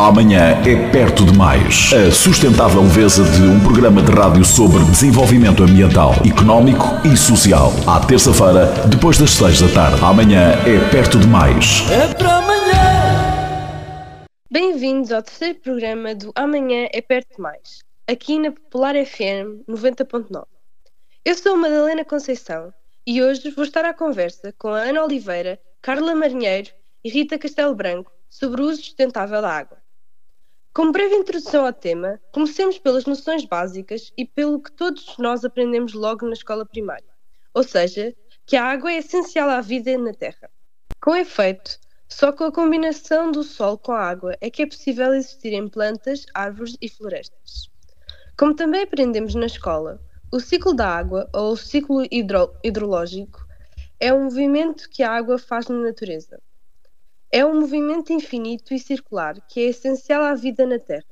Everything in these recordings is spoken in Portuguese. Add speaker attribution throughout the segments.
Speaker 1: Amanhã é perto demais. A sustentável leveza de um programa de rádio sobre desenvolvimento ambiental, económico e social. À terça-feira, depois das seis da tarde. Amanhã é perto demais.
Speaker 2: É para amanhã.
Speaker 3: Bem-vindos ao terceiro programa do Amanhã é perto demais, aqui na Popular FM 90.9. Eu sou Madalena Conceição e hoje vou estar à conversa com a Ana Oliveira, Carla Marinheiro e Rita Castelo Branco sobre o uso sustentável da água. Como breve introdução ao tema, comecemos pelas noções básicas e pelo que todos nós aprendemos logo na escola primária, ou seja, que a água é essencial à vida na Terra. Com efeito, só com a combinação do sol com a água é que é possível existirem plantas, árvores e florestas. Como também aprendemos na escola, o ciclo da água, ou ciclo hidro hidrológico, é um movimento que a água faz na natureza. É um movimento infinito e circular que é essencial à vida na Terra,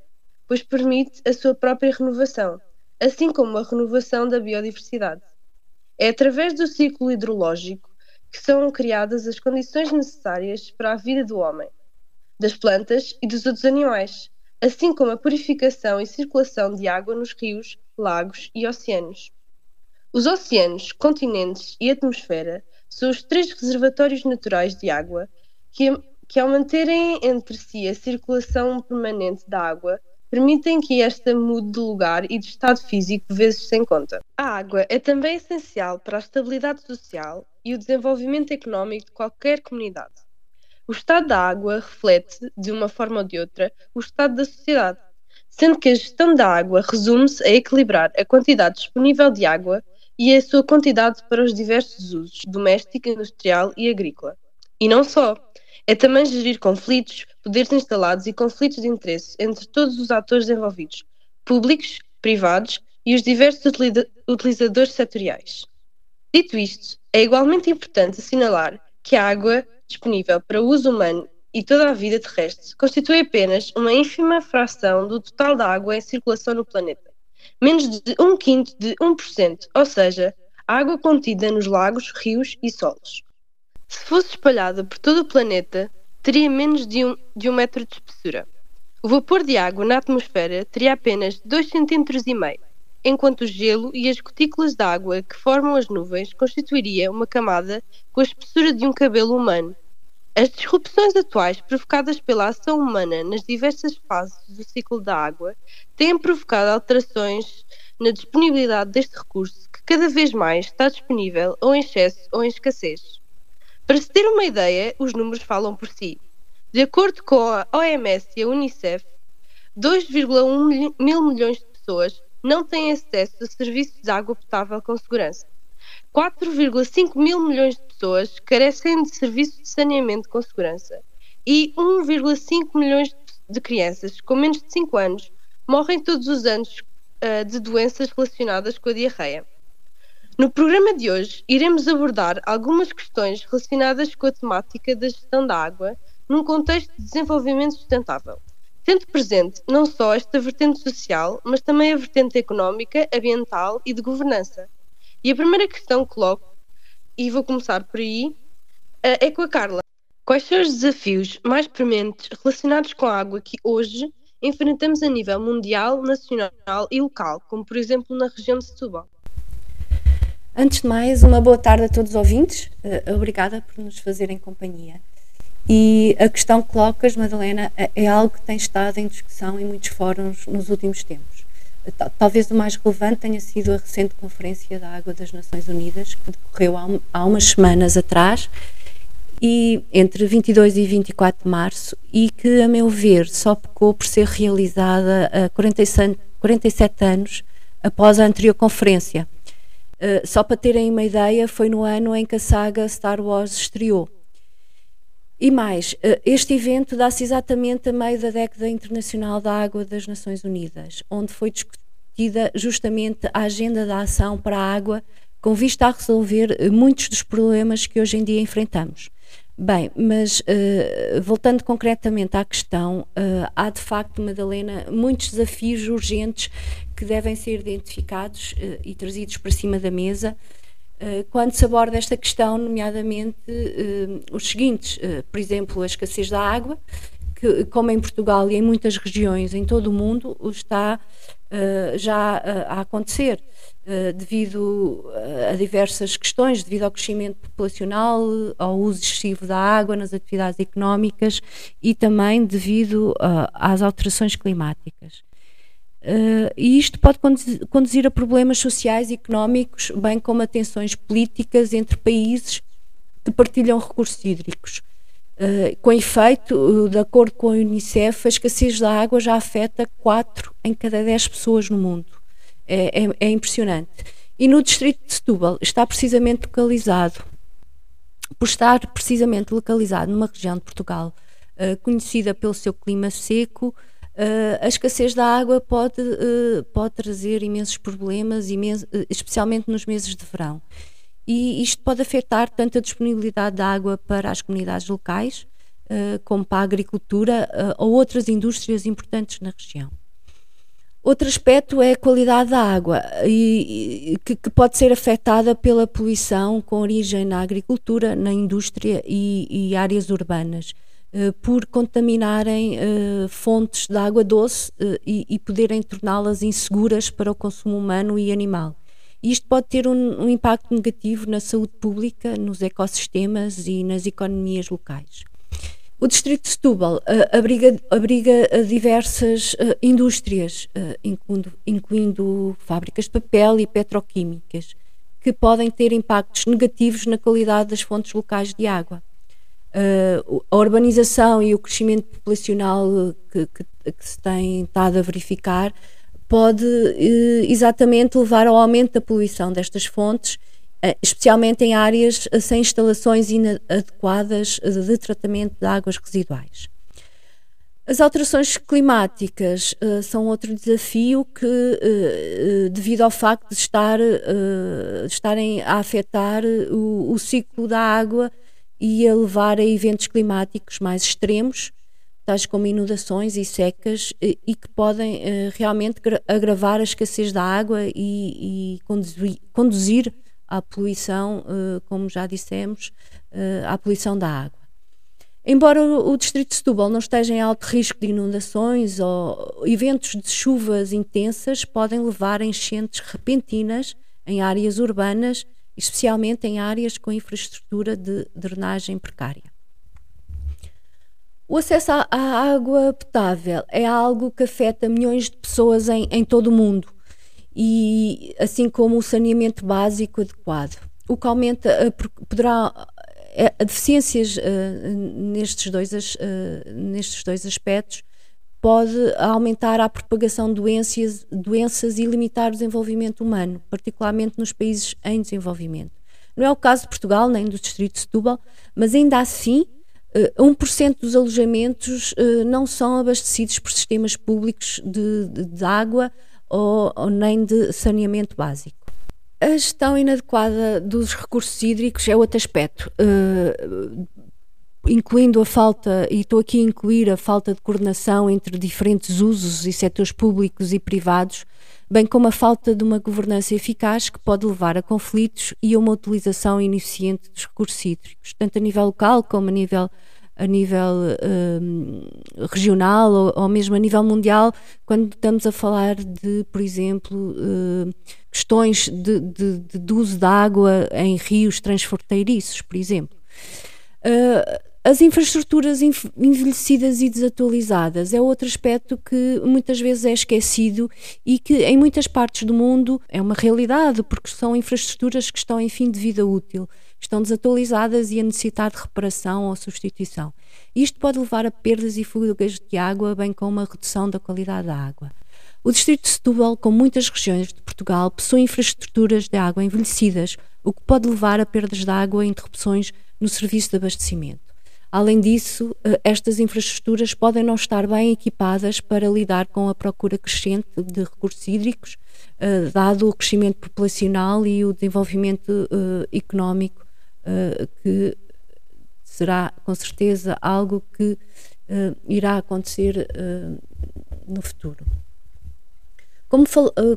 Speaker 3: pois permite a sua própria renovação, assim como a renovação da biodiversidade. É através do ciclo hidrológico que são criadas as condições necessárias para a vida do homem, das plantas e dos outros animais, assim como a purificação e circulação de água nos rios, lagos e oceanos. Os oceanos, continentes e atmosfera são os três reservatórios naturais de água que, que, ao manterem entre si a circulação permanente da água, permitem que esta mude de lugar e de estado físico vezes sem conta. A água é também essencial para a estabilidade social e o desenvolvimento económico de qualquer comunidade. O estado da água reflete, de uma forma ou de outra, o estado da sociedade, sendo que a gestão da água resume-se a equilibrar a quantidade disponível de água e a sua quantidade para os diversos usos doméstico, industrial e agrícola. E não só. É também gerir conflitos, poderes instalados e conflitos de interesse entre todos os atores envolvidos, públicos, privados e os diversos utilizadores setoriais. Dito isto, é igualmente importante assinalar que a água disponível para uso humano e toda a vida terrestre constitui apenas uma ínfima fração do total da água em circulação no planeta, menos de um quinto de 1%, ou seja, a água contida nos lagos, rios e solos. Se fosse espalhada por todo o planeta, teria menos de um, de um metro de espessura. O vapor de água na atmosfera teria apenas 2,5 cm, enquanto o gelo e as gotículas de água que formam as nuvens constituiria uma camada com a espessura de um cabelo humano. As disrupções atuais provocadas pela ação humana nas diversas fases do ciclo da água têm provocado alterações na disponibilidade deste recurso que cada vez mais está disponível ou em excesso ou em escassez. Para se ter uma ideia, os números falam por si. De acordo com a OMS e a Unicef, 2,1 mil milhões de pessoas não têm acesso a serviços de água potável com segurança. 4,5 mil milhões de pessoas carecem de serviços de saneamento com segurança. E 1,5 milhões de crianças com menos de 5 anos morrem todos os anos uh, de doenças relacionadas com a diarreia. No programa de hoje, iremos abordar algumas questões relacionadas com a temática da gestão da água num contexto de desenvolvimento sustentável, tendo presente não só esta vertente social, mas também a vertente económica, ambiental e de governança. E a primeira questão que coloco, e vou começar por aí, eh, é com a Carla. Quais são os desafios mais prementes relacionados com a água que hoje enfrentamos a nível mundial, nacional e local, como por exemplo na região de Setúbal?
Speaker 4: Antes de mais, uma boa tarde a todos os ouvintes. Uh, obrigada por nos fazerem companhia. E a questão que colocas, Madalena, é, é algo que tem estado em discussão em muitos fóruns nos últimos tempos. Talvez o mais relevante tenha sido a recente Conferência da Água das Nações Unidas, que decorreu há, umas semanas atrás, e entre 22 e 24 de março, e que, a meu ver, só pecou por ser realizada a 47, 47 anos após a anterior conferência Uh, só para terem uma ideia, foi no ano em que a saga Star Wars estreou. E mais, uh, este evento dá-se exatamente a meio da década internacional da água das Nações Unidas, onde foi discutida justamente a agenda da ação para a água com vista a resolver uh, muitos dos problemas que hoje em dia enfrentamos. Bem, mas uh, voltando concretamente à questão, uh, há de facto, Madalena, muitos desafios urgentes que devem ser identificados uh, e trazidos para cima da mesa quando se aborda esta questão, nomeadamente os seguintes, por exemplo, a escassez da água, que, como em Portugal e em muitas regiões em todo o mundo, está já a acontecer, devido a diversas questões, devido ao crescimento populacional, ao uso excessivo da água nas atividades económicas e também devido às alterações climáticas. e isto pode conduzir a problemas sociais e económicos, bem como a tensões políticas entre países que partilham recursos hídricos. Uh, com efeito, uh, de acordo com a Unicef, a escassez da água já afeta 4 em cada 10 pessoas no mundo. É, é, é, impressionante. E no distrito de Setúbal está precisamente localizado, por estar precisamente localizado numa região de Portugal uh, conhecida pelo seu clima seco, a escassez da água pode, pode trazer imensos problemas, especialmente nos meses de verão e isto pode afetar tanto a disponibilidade de água para as comunidades locais, uh, como para a agricultura uh, ou outras indústrias importantes na região. Outro aspecto é a qualidade da água, e, e que, que, pode ser afetada pela poluição com origem na agricultura, na indústria e, e áreas urbanas, uh, por contaminarem fontes de água doce e, e poderem torná-las inseguras para o consumo humano e animal. Isto pode ter um, um, impacto negativo na saúde pública, nos ecossistemas e nas economias locais. O distrito de Setúbal uh, abriga, abriga uh, diversas uh, indústrias, incluindo, incluindo, fábricas de papel e petroquímicas, que podem ter impactos negativos na qualidade das fontes locais de água. a urbanização e o crescimento populacional que, que, que se tem estado a verificar pode eh, exatamente levar ao aumento da poluição destas fontes, eh, especialmente em áreas eh, sem instalações inadequadas de tratamento de águas residuais. As alterações climáticas uh, são outro desafio que, uh, devido ao facto de estar, uh, estarem a afetar o, o, ciclo da água e a levar a eventos climáticos mais extremos, tais como inundações e secas, e, e que podem realmente agravar a escassez da água e, e conduzir, conduzir, à poluição, uh, como já dissemos, uh, à poluição da água. Embora o, distrito de Setúbal não esteja em alto risco de inundações ou eventos de chuvas intensas podem levar a enchentes repentinas em áreas urbanas, especialmente em áreas com infraestrutura de drenagem precária. O acesso à, água potável é algo que afeta milhões de pessoas em, em todo o mundo, e assim como o saneamento básico adequado. O que aumenta poderá eh, a deficiências uh, nestes, dois, nestes dois aspectos pode aumentar a propagação de doenças, doenças e limitar o desenvolvimento humano, particularmente nos países em desenvolvimento. Não é o caso de Portugal nem do Distrito de Setúbal, mas ainda assim Uh, 1% dos alojamentos não são abastecidos por sistemas públicos de, de, de água ou, ou, nem de saneamento básico. A gestão inadequada dos recursos hídricos é outro aspecto, uh, incluindo a falta, e estou aqui a incluir a falta de coordenação entre diferentes usos e setores públicos e privados, bem como a falta de uma governança eficaz que pode levar a conflitos e a uma utilização ineficiente dos recursos hídricos, tanto a nível local como a nível a nível um, regional ou, ou, mesmo a nível mundial, quando estamos a falar de, por exemplo, uh, questões de, de, de, uso de água em rios transfronteiriços, por exemplo. Uh, as infraestruturas envelhecidas e desatualizadas é outro aspecto que muitas vezes é esquecido e que em muitas partes do mundo é uma realidade, porque são infraestruturas que estão em fim de vida útil, estão desatualizadas e a necessitar de reparação ou substituição. Isto pode levar a perdas e fugas de água, bem como uma redução da qualidade da água. O distrito de Setúbal, como muitas regiões de Portugal, possui infraestruturas de água envelhecidas, o que pode levar a perdas de água e interrupções no serviço de abastecimento. Além disso, eh, estas infraestruturas podem não estar bem equipadas para lidar com a procura crescente de recursos hídricos, eh, dado o crescimento populacional e o desenvolvimento eh, económico, que será com certeza algo que irá acontecer no futuro. Como,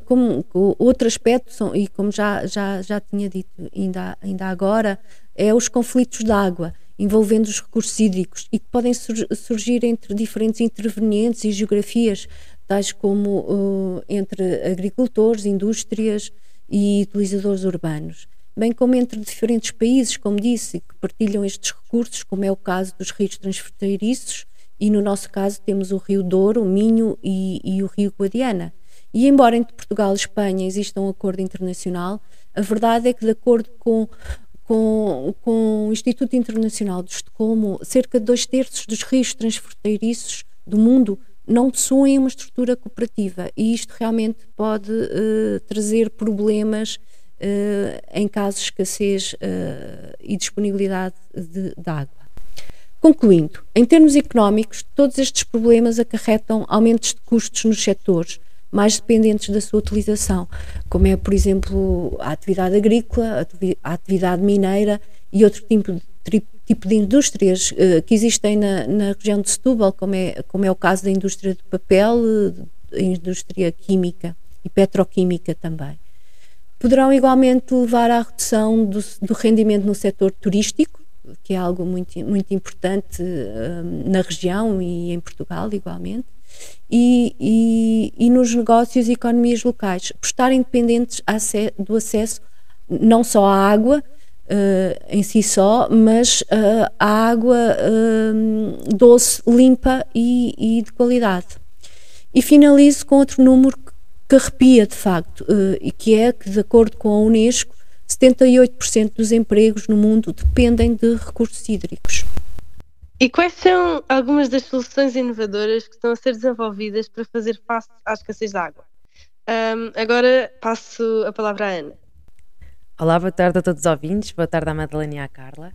Speaker 4: como, outro aspecto, são, e como já, já, já tinha dito ainda, ainda agora, é os conflitos de água envolvendo os recursos hídricos e que podem sur surgir entre diferentes intervenientes e geografias, tais como uh, entre agricultores, indústrias e utilizadores urbanos, bem como entre diferentes países, como disse, que partilham estes recursos, como é o caso dos rios transfronteiriços, e no nosso caso temos o Rio Douro, o Minho e, e o Rio Guadiana. E embora entre Portugal e Espanha exista um acordo internacional, a verdade é que, de acordo com, com, com o Instituto Internacional de Estocolmo, cerca de dois terços dos rios transfronteiriços do mundo não possuem uma estrutura cooperativa e isto realmente pode uh, trazer problemas em caso de escassez uh, e disponibilidade de, de água. Concluindo, em termos económicos, todos estes problemas acarretam aumentos de custos nos setores mais dependentes da sua utilização, como é, por exemplo, a atividade agrícola, a atividade mineira e outro tipo de, tipo de indústrias uh, que existem na, na, região de Setúbal, como é, como é o caso da indústria do papel, da indústria química e petroquímica também. Poderão igualmente levar à redução do, do rendimento no setor turístico, que é algo muito, muito importante uh, na região e em Portugal igualmente, e, e, e nos negócios e economias locais, por estarem dependentes do acesso não só à água uh, em si só, mas uh, à água doce, limpa e, e, de qualidade. E finalizo com outro número que arrepia de facto, e que é que, de acordo com a Unesco, 78% dos empregos no mundo dependem de recursos hídricos.
Speaker 3: E quais são algumas das soluções inovadoras que estão a ser desenvolvidas para fazer face à escassez de água? Um, agora passo a palavra à Ana.
Speaker 5: Olá, boa tarde a todos os ouvintes, boa tarde à Madalena e à Carla.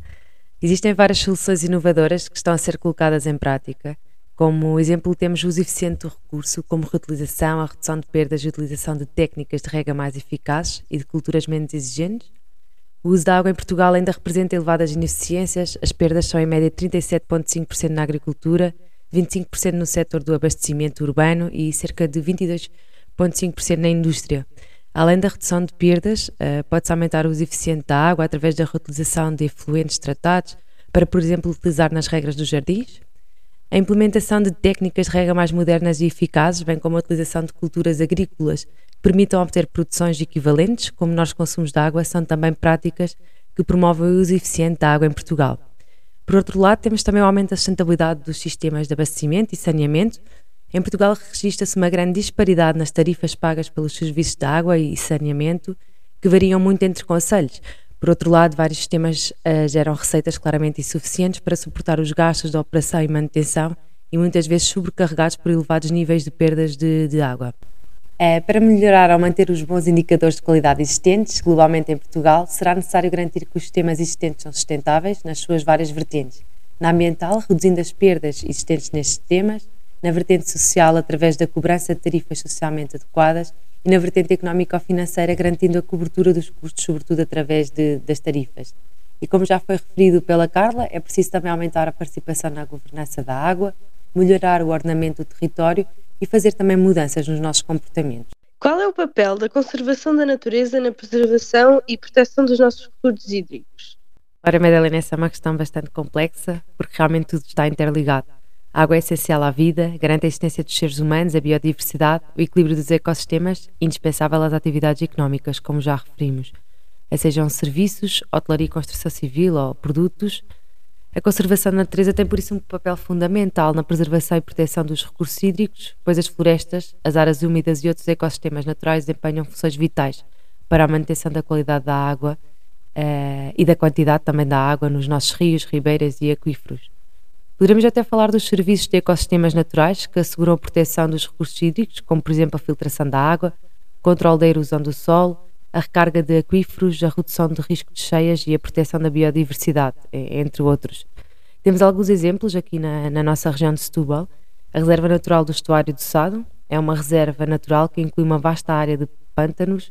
Speaker 5: Existem várias soluções inovadoras que estão a ser colocadas em prática. Como exemplo, temos o uso eficiente do recurso, como reutilização, a redução de perdas e a utilização de técnicas de rega mais eficazes e de culturas menos exigentes, o uso da água em Portugal ainda representa elevadas ineficiências, as perdas são em média 37,5% na agricultura, 25% no setor do abastecimento urbano e cerca de 22,5% na indústria. Além da redução de perdas, eh, pode-se aumentar o uso eficiente da água através da reutilização de efluentes tratados para, por exemplo, utilizar nas regras dos jardins, a implementação de técnicas de rega mais modernas e eficazes, bem como a utilização de culturas agrícolas permitam obter produções equivalentes com menores consumos de água são também práticas que promovem o uso eficiente da água em Portugal. Por outro lado, temos também o aumento da sustentabilidade dos sistemas de abastecimento e saneamento. Em Portugal registra-se uma grande disparidade nas tarifas pagas pelos serviços de água e saneamento, que variam muito entre conselhos. Por outro lado, vários sistemas uh, geram receitas claramente insuficientes para suportar os gastos de operação e manutenção e muitas vezes sobrecarregados por elevados níveis de perdas de, de água. É, para melhorar ou manter os bons indicadores de qualidade existentes globalmente em Portugal, será necessário garantir que os sistemas existentes são sustentáveis nas suas várias vertentes. Na ambiental, reduzindo as perdas existentes nestes sistemas, na vertente social, através da cobrança de tarifas socialmente adequadas, e na vertente económico-financeira, garantindo a cobertura dos custos, sobretudo através de, das tarifas. E como já foi referido pela Carla, é preciso também aumentar a participação na governança da água, melhorar o ordenamento do território e fazer também mudanças nos nossos comportamentos.
Speaker 3: Qual é o papel da conservação da natureza na preservação e proteção dos nossos recursos hídricos?
Speaker 5: Ora, Madalena, essa é uma questão bastante complexa, porque realmente tudo está interligado. A água é essencial à vida, garante a existência dos seres humanos, a biodiversidade, o equilíbrio dos ecossistemas, indispensável às atividades económicas, como já referimos, sejam serviços, hotelaria e construção civil ou produtos, a conservação da natureza tem por isso um papel fundamental na preservação e proteção dos recursos hídricos, pois as florestas, as áreas úmidas e outros ecossistemas naturais desempenham funções vitais para a manutenção da qualidade da água uh, e da quantidade também da água nos nossos rios, ribeiras e aquíferos. Poderemos até falar dos serviços de ecossistemas naturais que asseguram a proteção dos recursos hídricos, como por exemplo a filtração da água, controle da erosão do solo, a recarga de aquíferos, a redução de risco de cheias e a proteção da biodiversidade, entre outros. Temos alguns exemplos aqui na, na nossa região de Setúbal. A Reserva Natural do Estuário do Sado é uma reserva natural que inclui uma vasta área de pântanos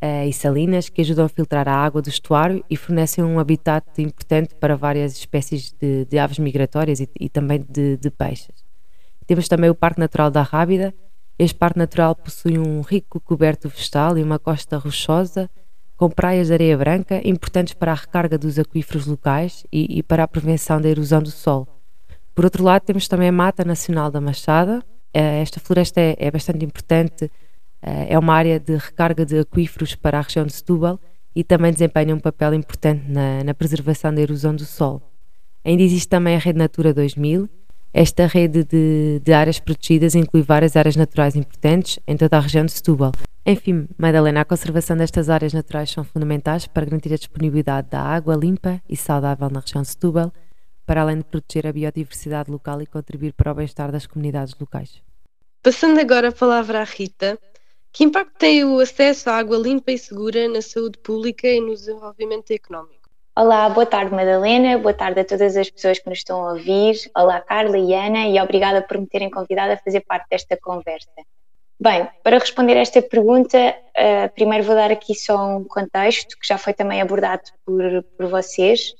Speaker 5: e salinas que ajudam a filtrar a água do estuário e fornecem um habitat importante para várias espécies de, de aves migratórias e, e também de, de peixes. Temos também o Parque Natural da Rábida, este parque natural possui um rico coberto vegetal e uma costa rochosa, com praias de areia branca importantes para a recarga dos aquíferos locais e, e para a prevenção da erosão do solo. Por outro lado, temos também a Mata Nacional da Machada. Eh, esta floresta é, é bastante importante, eh, é uma área de recarga de aquíferos para a região de Setúbal e também desempenha um papel importante na, na preservação da erosão do solo. Ainda existe também a Rede Natura 2000. Esta rede de, de áreas protegidas inclui várias áreas naturais importantes em toda a região de Setúbal. Enfim, Madalena, a conservação destas áreas naturais são fundamentais para garantir a disponibilidade da água limpa e saudável na região de Setúbal, para além de proteger a biodiversidade local e contribuir para o bem-estar das comunidades locais.
Speaker 3: Passando agora a palavra à Rita, que impacto tem o acesso à água limpa e segura na saúde pública e no desenvolvimento económico?
Speaker 6: Olá, boa tarde Madalena, boa tarde a todas as pessoas que nos estão a ouvir. Olá Carla e Ana e obrigada por me terem convidado a fazer parte desta conversa. Bem, para responder a esta pergunta, uh, primeiro vou dar aqui só um contexto que já foi também abordado por, por vocês.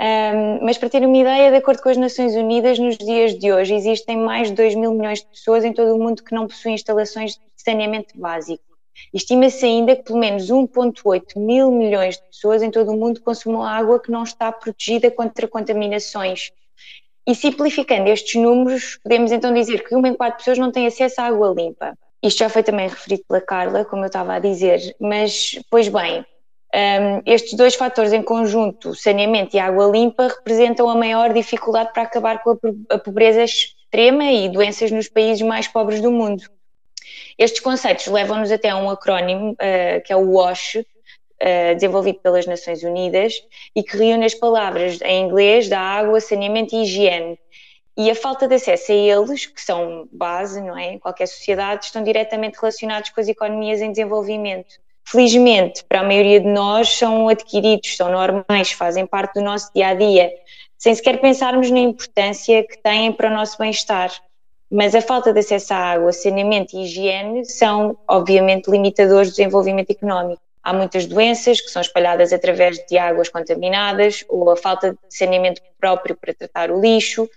Speaker 6: Um, mas para ter uma ideia, de acordo com as Nações Unidas, nos dias de hoje existem mais de 2 mil milhões de pessoas em todo o mundo que não possuem instalações de saneamento básico. Estima-se ainda que pelo menos 1,8 mil milhões de pessoas em todo o mundo consumam água que não está protegida contra contaminações. E simplificando estes números, podemos então dizer que uma em quatro pessoas não tem acesso à água limpa. Isto já foi também referido pela Carla, como eu estava a dizer, mas, pois bem, um, estes dois fatores em conjunto, saneamento e água limpa, representam a maior dificuldade para acabar com a pobreza extrema e doenças nos países mais pobres do mundo. Estes conceitos levam-nos até a um acrónimo, uh, que é o WASH, uh, desenvolvido pelas Nações Unidas, e que reúne as palavras em inglês da água, saneamento e higiene, e a falta de acesso a eles, que são base, não é, em qualquer sociedade, estão diretamente relacionados com as economias em desenvolvimento. Felizmente, para a maioria de nós, são adquiridos, são normais, fazem parte do nosso dia a dia, sem sequer pensarmos na importância que têm para o nosso bem-estar. Mas a falta de acesso à água, saneamento e higiene são, obviamente, limitadores do desenvolvimento económico. Há muitas doenças que são espalhadas através de águas contaminadas ou a falta de saneamento próprio para tratar o lixo,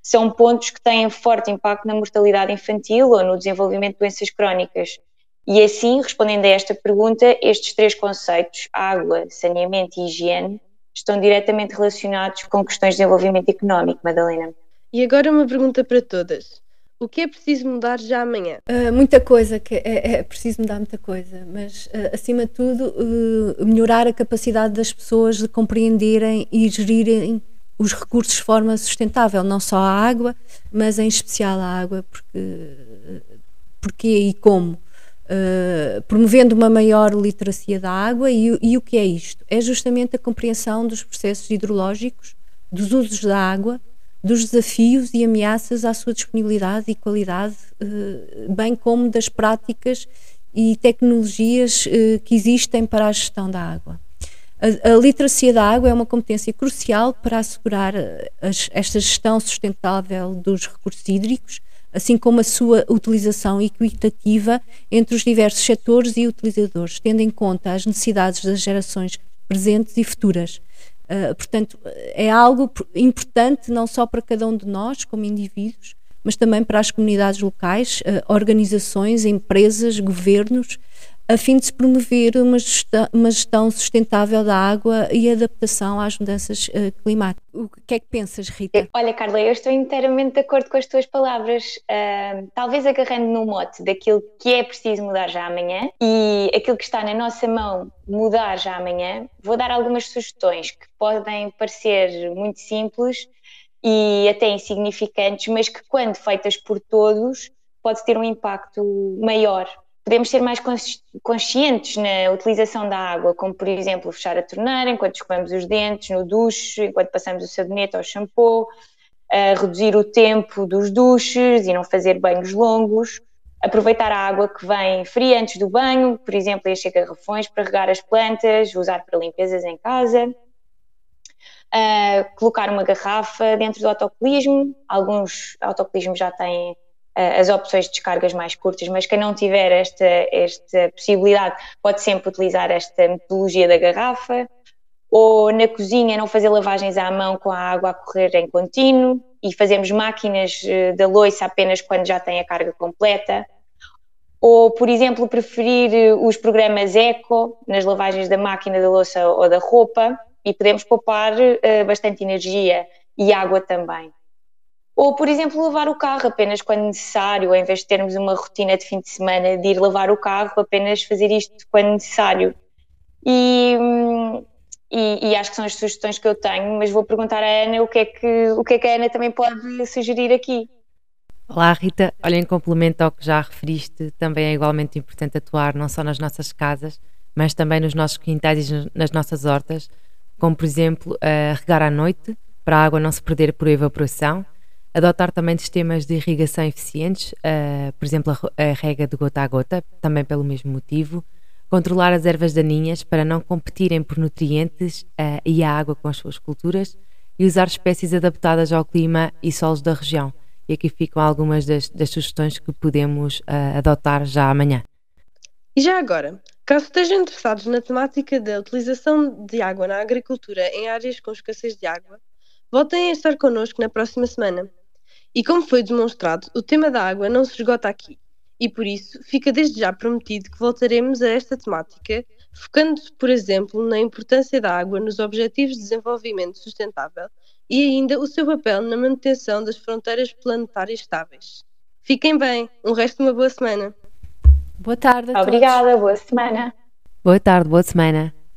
Speaker 6: são pontos que têm forte impacto na mortalidade infantil ou no desenvolvimento de doenças crónicas. E assim, respondendo a esta pergunta, estes três conceitos, água, saneamento e higiene, estão diretamente relacionados com questões de desenvolvimento económico, Madalena.
Speaker 3: E agora uma pergunta para todas. O que é preciso mudar já amanhã?
Speaker 4: Uh, muita coisa, que é, é, preciso mudar muita coisa, mas uh, acima de tudo uh, melhorar a capacidade das pessoas de compreenderem e gerirem os recursos de forma sustentável, não só a água, mas em especial a água, porque, porque e como. Uh, promovendo uma maior literacia da água e, e, o que é isto? É justamente a compreensão dos processos hidrológicos, dos usos da água, dos desafios e ameaças à sua disponibilidade e qualidade, uh, bem como das práticas e tecnologias uh, que existem para a gestão da água. A, a, literacia da água é uma competência crucial para assegurar as, esta gestão sustentável dos recursos hídricos, assim como a sua utilização equitativa entre os diversos setores e utilizadores, tendo em conta as necessidades das gerações presentes e futuras. Uh, portanto, é algo importante não só para cada um de nós, como indivíduos, mas também para as comunidades locais, uh, organizações, empresas, governos, a fim de se promover uma gestão, uma gestão, sustentável da água e adaptação às mudanças uh, climáticas. O que é que pensas, Rita?
Speaker 6: Olha, Carla, eu estou inteiramente de acordo com as tuas palavras. Uh, talvez agarrando no mote daquilo que é preciso mudar já amanhã e aquilo que está na nossa mão mudar já amanhã, vou dar algumas sugestões que podem parecer muito simples e até insignificantes, mas que, quando feitas por todos, pode ter um impacto maior podemos ser mais conscientes na utilização da água, como por exemplo fechar a torneira enquanto escovamos os dentes, no duche, enquanto passamos o sabonete ou o shampoo, reduzir o tempo dos duches e não fazer banhos longos, aproveitar a água que vem fria antes do banho, por exemplo, encher garrafões para regar as plantas, usar para limpezas em casa. Colocar uma garrafa dentro do autocolismo. Alguns autocolismos já têm as opções de descargas mais curtas, mas quem não tiver esta, esta possibilidade pode sempre utilizar esta metodologia da garrafa, ou na cozinha não fazer lavagens à mão com a água a correr em contínuo e fazemos máquinas eh, da loiça apenas quando já tem a carga completa, Ou, por exemplo, preferir eh, os programas eco nas lavagens da máquina da louça ou da roupa e podemos poupar bastante energia e água também. Ou, por exemplo, lavar o carro apenas quando necessário, em vez de termos uma rotina de fim de semana de ir lavar o carro, apenas fazer isto quando necessário. E, e, e, acho que são as sugestões que eu tenho, mas vou perguntar à Ana o que é que, o que, é que a Ana também pode sugerir aqui.
Speaker 5: Olá Rita, olha, em complemento ao que já referiste, também é igualmente importante atuar não só nas nossas casas, mas também nos nossos quintais e nas nossas hortas, como por exemplo a regar à noite, para a água não se perder por evaporação, adotar também sistemas de irrigação eficientes, uh, por exemplo a, a rega de gota a gota, também pelo mesmo motivo, controlar as ervas daninhas para não competirem por nutrientes uh, e a água com as suas culturas e usar espécies adaptadas ao clima e solos da região e aqui ficam algumas das, das sugestões que podemos uh, adotar já amanhã.
Speaker 3: E já agora, caso estejam interessados na temática da utilização de água na agricultura em áreas com escassez de água, voltem a estar connosco na próxima semana. E como foi demonstrado, o tema da água não se esgota aqui, e por isso fica desde já prometido que voltaremos a esta temática, focando, por exemplo, na importância da água nos Objetivos de Desenvolvimento Sustentável e ainda o seu papel na manutenção das fronteiras planetárias estáveis. Fiquem bem, um resto de uma boa semana.
Speaker 4: Boa tarde.
Speaker 6: Obrigada, boa semana.
Speaker 5: Boa tarde, boa semana.